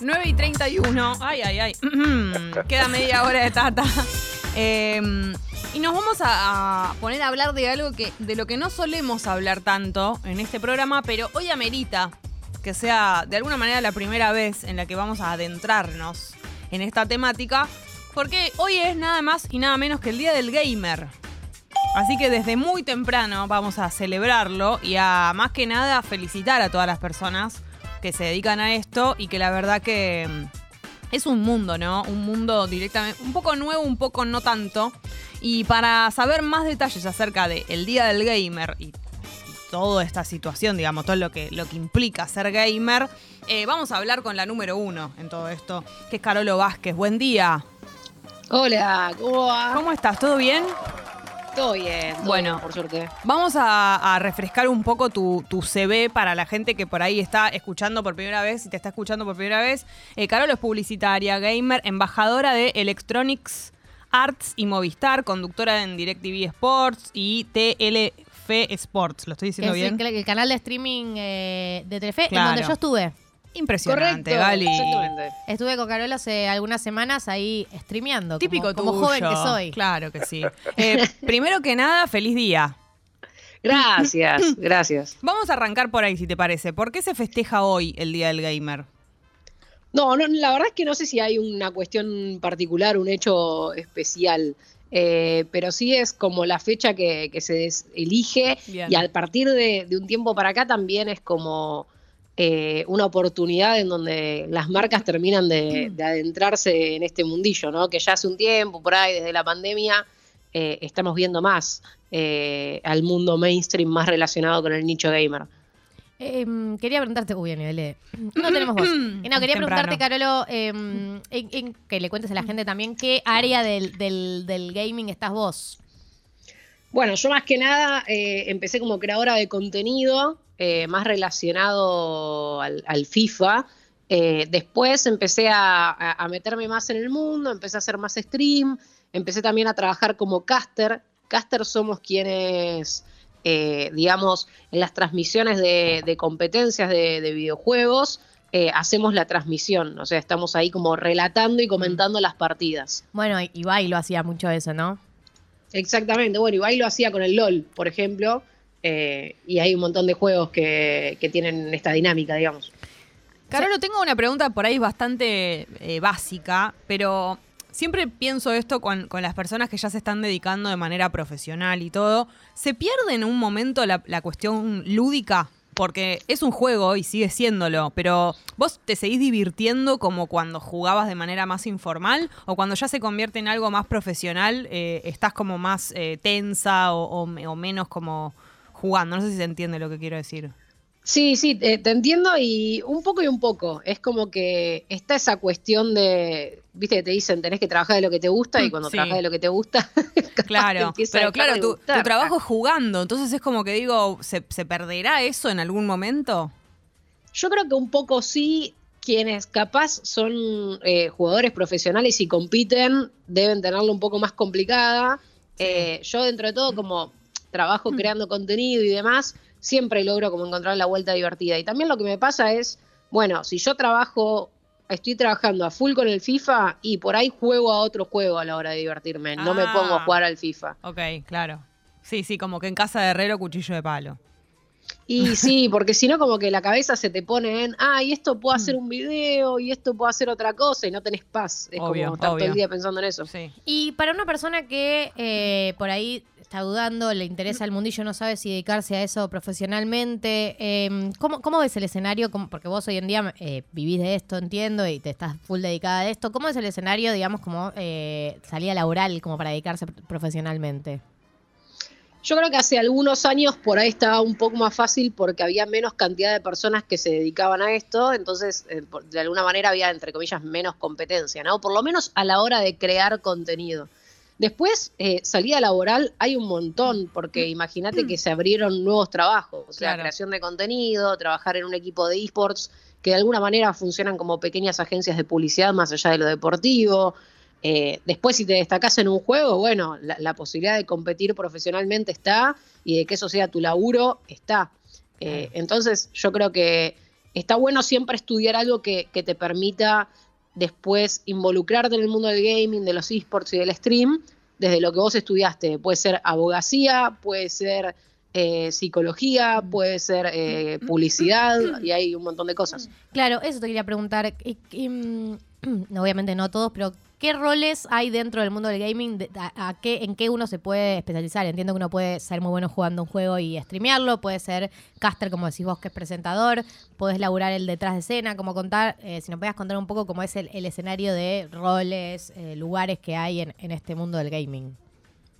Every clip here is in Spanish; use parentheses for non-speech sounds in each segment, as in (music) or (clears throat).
9 y 31. Ay, ay, ay. Queda media hora de tata. Eh, y nos vamos a, a poner a hablar de algo que, de lo que no solemos hablar tanto en este programa, pero hoy amerita que sea de alguna manera la primera vez en la que vamos a adentrarnos en esta temática, porque hoy es nada más y nada menos que el Día del Gamer. Así que desde muy temprano vamos a celebrarlo y a más que nada felicitar a todas las personas que se dedican a esto y que la verdad que mm, es un mundo, ¿no? Un mundo directamente, un poco nuevo, un poco no tanto. Y para saber más detalles acerca del Día del Gamer y, y toda esta situación, digamos, todo lo que, lo que implica ser gamer, eh, vamos a hablar con la número uno en todo esto, que es Carolo Vázquez. Buen día. Hola, ¿cómo va? ¿Cómo estás? ¿Todo bien? Todo bien, todo Bueno. bien, por suerte. Vamos a, a refrescar un poco tu, tu CV para la gente que por ahí está escuchando por primera vez y te está escuchando por primera vez. Eh, Carolo es publicitaria, gamer, embajadora de Electronics Arts y Movistar, conductora en DirecTV Sports y TLF Sports. ¿Lo estoy diciendo es bien? el, el canal de streaming eh, de Telefe, Claro. en donde yo estuve. Impresionante, Correcto, Gali. exactamente. Estuve con Carola hace algunas semanas ahí streameando. Típico como, como joven que soy. Claro que sí. Eh, primero que nada, feliz día. Gracias, (laughs) gracias. Vamos a arrancar por ahí, si te parece. ¿Por qué se festeja hoy el Día del Gamer? No, no, la verdad es que no sé si hay una cuestión particular, un hecho especial, eh, pero sí es como la fecha que, que se elige Bien. y a partir de, de un tiempo para acá también es como eh, una oportunidad en donde las marcas terminan de, de adentrarse en este mundillo, ¿no? Que ya hace un tiempo, por ahí, desde la pandemia, eh, estamos viendo más eh, al mundo mainstream más relacionado con el nicho gamer. Em, quería preguntarte, uy, Anibele, (clears throat) no tenemos voz. Eh, no, quería Temprano. preguntarte, Carolo, em, en- en- que le cuentes a la gente también qué área del, del- del gaming estás vos. Bueno, yo más que nada eh, empecé como creadora de contenido, eh, más relacionado al, al FIFA. Eh, después empecé a, meterme más en el mundo, empecé a hacer más stream, empecé también a trabajar como caster. Caster somos quienes, digamos, en las transmisiones de, de competencias de, de videojuegos, eh, hacemos la transmisión. O sea, estamos ahí como relatando y comentando las partidas. Bueno, Ibai lo hacía mucho eso, ¿no? Exactamente, bueno, Ibai lo hacía con el LOL, por ejemplo, eh, y hay un montón de juegos que, que tienen esta dinámica, digamos. Carolo, tengo una pregunta por ahí bastante eh, básica, pero siempre pienso esto con, con las personas que ya se están dedicando de manera profesional y todo. ¿Se pierde en un momento la, la cuestión lúdica? Porque es un juego y sigue siéndolo, pero ¿vos te seguís divirtiendo como cuando jugabas de manera más informal? ¿O cuando ya se convierte en algo más profesional, eh, estás como más eh, tensa o, o me- o menos como jugando? No sé si se entiende lo que quiero decir. Sí, sí, te, te entiendo y un poco y un poco. Es como que está esa cuestión de, viste, que te dicen tenés que trabajar de lo que te gusta y cuando Sí. trabajas de lo que te gusta, (laughs) te Claro, pero claro, tu, trabajo es jugando, entonces es como que digo, ¿se, se perderá eso en algún momento? Yo creo que un poco sí, quienes capaz son eh, jugadores profesionales y compiten, deben tenerlo un poco más complicada. Eh, yo dentro de todo, como trabajo creando contenido y demás, siempre logro como encontrar la vuelta divertida. Y también lo que me pasa es, bueno, si yo trabajo, estoy trabajando a full con el FIFA y por ahí juego a otro juego a la hora de divertirme, no me Ah. pongo a jugar al FIFA. Ok, claro. Sí, sí, como que en casa de herrero, cuchillo de palo. Y sí, porque si no, como que la cabeza se te pone en, ah, y esto puedo Mm. hacer un video, y esto puedo hacer otra cosa, y no tenés paz. Es Obvio, como estar todo obvio. el día pensando en eso. Sí. Y para una persona que eh, por ahí está dudando, le interesa el mundillo, no sabe si dedicarse a eso profesionalmente, eh, ¿cómo, ves el escenario? ¿Cómo- porque vos hoy en día eh, vivís de esto, entiendo, y te estás full dedicada a esto. ¿Cómo es el escenario, digamos, como eh, salida laboral, como para dedicarse pr- profesionalmente? Yo creo que hace algunos años por ahí estaba un poco más fácil porque había menos cantidad de personas que se dedicaban a esto, entonces eh, de alguna manera había, entre comillas, menos competencia, ¿no? Por lo menos a la hora de crear contenido. Después, eh, salida laboral hay un montón, porque imagínate que se abrieron nuevos trabajos, o sea, Claro. creación de contenido, trabajar en un equipo de esports, que de alguna manera funcionan como pequeñas agencias de publicidad más allá de lo deportivo. Eh, después, si te destacás en un juego, bueno, la, la posibilidad de competir profesionalmente está y de que eso sea tu laburo está. Eh, entonces, yo creo que está bueno siempre estudiar algo que, que te permita después involucrarte en el mundo del gaming, de los esports y del stream, desde lo que vos estudiaste. Puede ser abogacía, puede ser eh, psicología, puede ser eh, publicidad y hay un montón de cosas. Claro, eso te quería preguntar. Y, mm, (clears throat) obviamente no todos, pero ¿qué roles hay dentro del mundo del gaming? ¿En qué uno se puede especializar? Entiendo que uno puede ser muy bueno jugando un juego y streamearlo, puede ser caster, como decís vos, que es presentador, podés laburar el detrás de escena, como contar, eh, si nos podías contar un poco cómo es el, el escenario de roles, eh, lugares que hay en, en este mundo del gaming.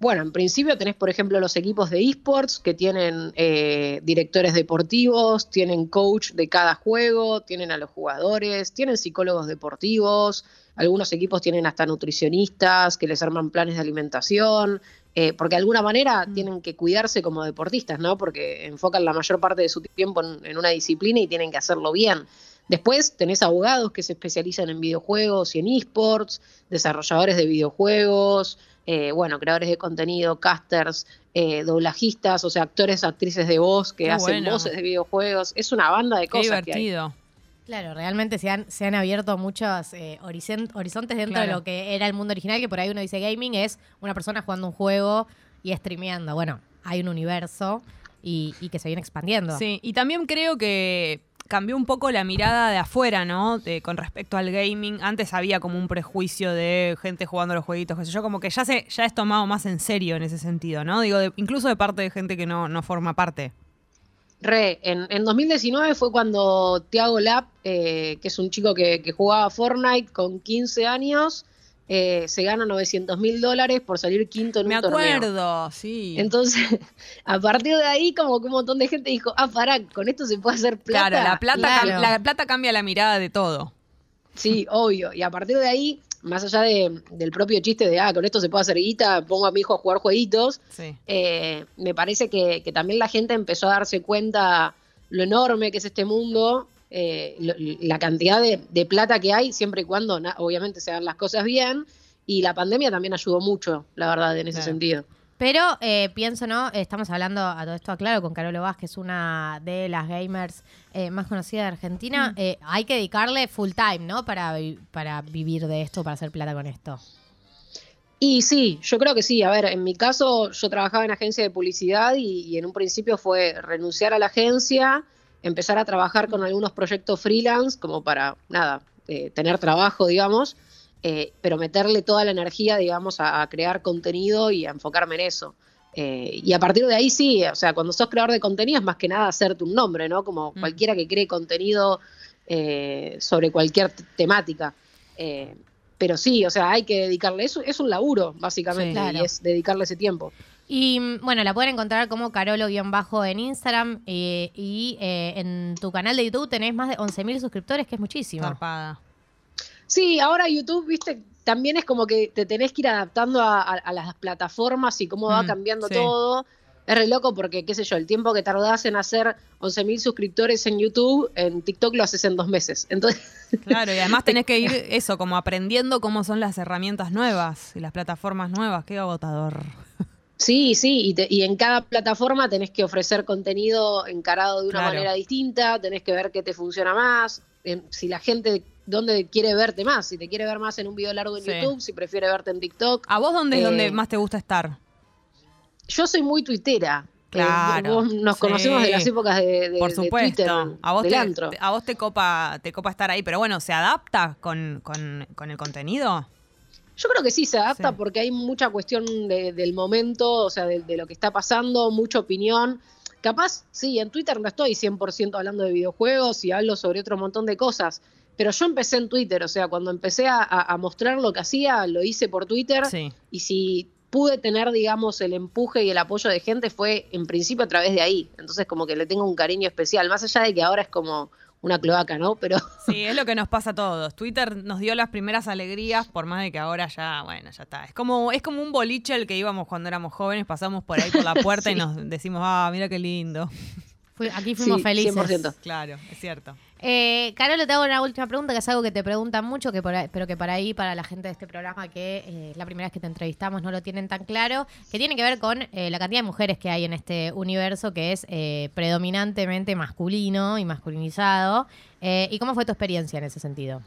Bueno, en principio tenés, por ejemplo, los equipos de esports que tienen eh, directores deportivos, tienen coach de cada juego, tienen a los jugadores, tienen psicólogos deportivos, algunos equipos tienen hasta nutricionistas que les arman planes de alimentación, eh, porque de alguna manera tienen que cuidarse como deportistas, ¿no? Porque enfocan la mayor parte de su tiempo en, en una disciplina y tienen que hacerlo bien. Después tenés abogados que se especializan en videojuegos y en esports, desarrolladores de videojuegos, eh, bueno, creadores de contenido, casters, eh, doblajistas, o sea, actores, actrices de voz que Qué hacen bueno. voces de videojuegos. Es una banda de Qué cosas que hay. divertido. Claro, realmente se han, se han abierto muchos eh, horizontes dentro de lo que era el mundo original, que por ahí uno dice gaming es una persona jugando un juego y streameando. Bueno, hay un universo y, y que se viene expandiendo. Sí, y también creo que cambió un poco la mirada de afuera, ¿no? Con respecto al gaming. Antes había como un prejuicio de gente jugando los jueguitos, qué sé yo, como que ya se ya es tomado más en serio en ese sentido, ¿no? Digo, incluso de parte de gente que no, forma parte. Re, en, en 2019 fue cuando Thiago Lap, eh, que es un chico que, que jugaba Fortnite con 15 años, eh, se gana 900 mil dólares por salir quinto en Me un torneo. acuerdo, sí. Entonces, (laughs) a partir de ahí, como que un montón de gente dijo, ah, pará, con esto se puede hacer plata. claro, la plata, cam- Claro. la plata cambia la mirada de todo. Sí, obvio. Y a partir de ahí, más allá de- del propio chiste de, ah, con esto se puede hacer guita, pongo a mi hijo a jugar jueguitos, Sí. eh, me parece que, que también la gente empezó a darse cuenta lo enorme que es este mundo, eh, lo- la cantidad de, de plata que hay, siempre y cuando na- obviamente se hagan las cosas bien. Y la pandemia también ayudó mucho, la verdad, en ese Claro. sentido. Pero eh, pienso, ¿no? Estamos hablando a todo esto, claro, con Carolo Vázquez, una de las gamers eh, más conocidas de Argentina. Eh, hay que dedicarle full time, ¿no? Para, para vivir de esto, para hacer plata con esto. Y sí, yo creo que sí. A ver, en mi caso yo trabajaba en agencia de publicidad y, y en un principio fue renunciar a la agencia, empezar a trabajar con algunos proyectos freelance como para, nada, eh, tener trabajo, digamos, eh, pero meterle toda la energía, digamos, a, a crear contenido y a enfocarme en eso. Eh, y a partir de ahí sí, o sea, cuando sos creador de contenido es más que nada hacerte un nombre, ¿no? Como Mm. cualquiera que cree contenido sobre cualquier temática. Eh, pero sí, o sea, hay que dedicarle, eso es un laburo, básicamente, Sí, claro. y es dedicarle ese tiempo. Y mm, bueno, la pueden encontrar como Carolo-bajo en Instagram eh, y eh, en tu canal de YouTube tenés más de 11.000 suscriptores, que es muchísimo. Zarpada. Sí, ahora YouTube, viste, también es como que te tenés que ir adaptando a, a- a las plataformas y cómo va Mm, cambiando sí. todo. Es re loco porque, qué sé yo, el tiempo que tardás en hacer 11.000 suscriptores en YouTube, en TikTok lo haces en dos meses. Entonces, (laughs) Claro, y además tenés que ir (laughs) eso, como aprendiendo cómo son las herramientas nuevas y las plataformas nuevas. Qué agotador. Sí, sí, y, te- y en cada plataforma tenés que ofrecer contenido encarado de una Claro. manera distinta, tenés que ver qué te funciona más, en- si la gente, dónde quiere verte más, si te quiere ver más en un video largo en Sí. YouTube, si prefiere verte en TikTok. ¿A vos dónde es Eh, donde más te gusta estar? Yo soy muy tuitera. Eh, Claro, vos nos sí. conocemos de las épocas de, de- Por de supuesto. Twitter, a vos, del te, antro. a vos te copa, te copa estar ahí, pero bueno, ¿se adapta con, con- con el contenido? Yo creo que sí se adapta Sí. porque hay mucha cuestión de- del momento, o sea, de, de lo que está pasando, mucha opinión. Capaz, sí, en Twitter no estoy 100% hablando de videojuegos y hablo sobre otro montón de cosas, pero yo empecé en Twitter, o sea, cuando empecé a, mostrar lo que hacía, lo hice por Twitter Sí. y si pude tener, digamos, el empuje y el apoyo de gente fue en principio a través de ahí. Entonces como que le tengo un cariño especial, más allá de que ahora es como una cloaca, ¿no? Pero Sí, es lo que nos pasa a todos. Twitter nos dio las primeras alegrías, por más de que ahora ya, bueno, ya está. Es como, es como un boliche al que íbamos cuando éramos jóvenes, pasamos por ahí por la (laughs) puerta y nos decimos, ah, mira qué lindo. Aquí fuimos Sí, felices. 100%. Claro, es cierto. Eh, Carolo, te hago una última pregunta, que es algo que te preguntan mucho, que por ahí- pero que para ahí, para la gente de este programa, que eh, es la primera vez que te entrevistamos, no lo tienen tan claro, que tiene que ver con eh, la cantidad de mujeres que hay en este universo, que es eh, predominantemente masculino y masculinizado. Eh, ¿Y cómo fue tu experiencia en ese sentido?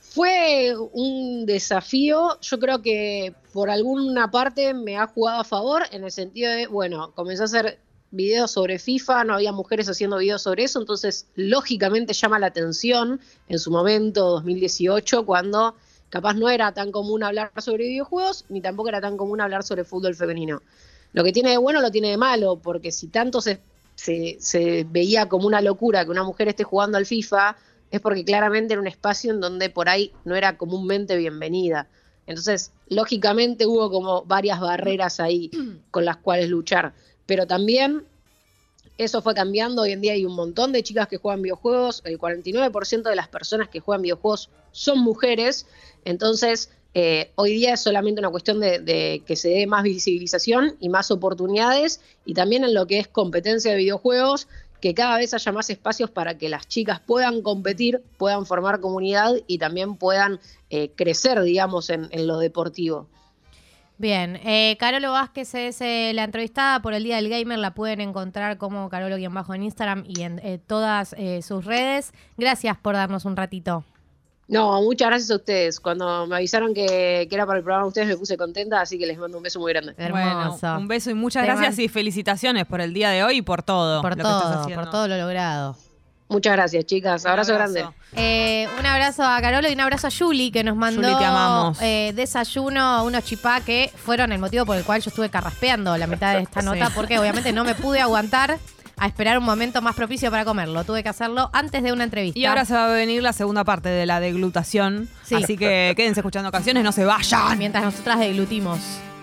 Fue un desafío, yo creo que por alguna parte me ha jugado a favor en el sentido de, bueno, comencé a hacer videos sobre FIFA, no había mujeres haciendo videos sobre eso, entonces lógicamente llama la atención en su momento, 2018, cuando capaz no era tan común hablar sobre videojuegos, ni tampoco era tan común hablar sobre fútbol femenino. Lo que tiene de bueno lo tiene de malo, porque si tanto se, se, se veía como una locura que una mujer esté jugando al FIFA, es porque claramente era un espacio en donde por ahí no era comúnmente bienvenida. Entonces, lógicamente hubo como varias barreras ahí con las cuales luchar. Pero también eso fue cambiando. Hoy en día hay un montón de chicas que juegan videojuegos. El 49% de las personas que juegan videojuegos son mujeres. Entonces, eh, hoy día es solamente una cuestión de, que se dé más visibilización y más oportunidades. Y también en lo que es competencia de videojuegos, que cada vez haya más espacios para que las chicas puedan competir, puedan formar comunidad y también puedan eh, crecer, digamos, en, en lo deportivo. Bien, eh, Carolo Vázquez es eh, la entrevistada por el Día del Gamer, la pueden encontrar como Carolo-bajo en Instagram y en eh, todas eh, sus redes. Gracias por darnos un ratito. No, muchas gracias a ustedes. Cuando me avisaron que, que era para el programa de ustedes me puse contenta, así que les mando un beso muy grande. Hermoso. Bueno, un beso y muchas Te gracias man- y felicitaciones por el día de hoy y por todo. por lo que estás todo, haciendo. por todo lo logrado. Muchas gracias, chicas. Un Abrazo, grande. Eh, un abrazo a Carolo y un abrazo a Julie que nos mandó Juli, te amamos. eh, desayuno, unos chipá que fueron el motivo por el cual yo estuve carraspeando la mitad de esta Sí. nota porque obviamente no me pude aguantar a esperar un momento más propicio para comerlo. Tuve que hacerlo antes de una entrevista. Y ahora se va a venir la segunda parte de la deglutación. Sí. Así que quédense escuchando canciones, no se vayan. Mientras nosotras deglutimos.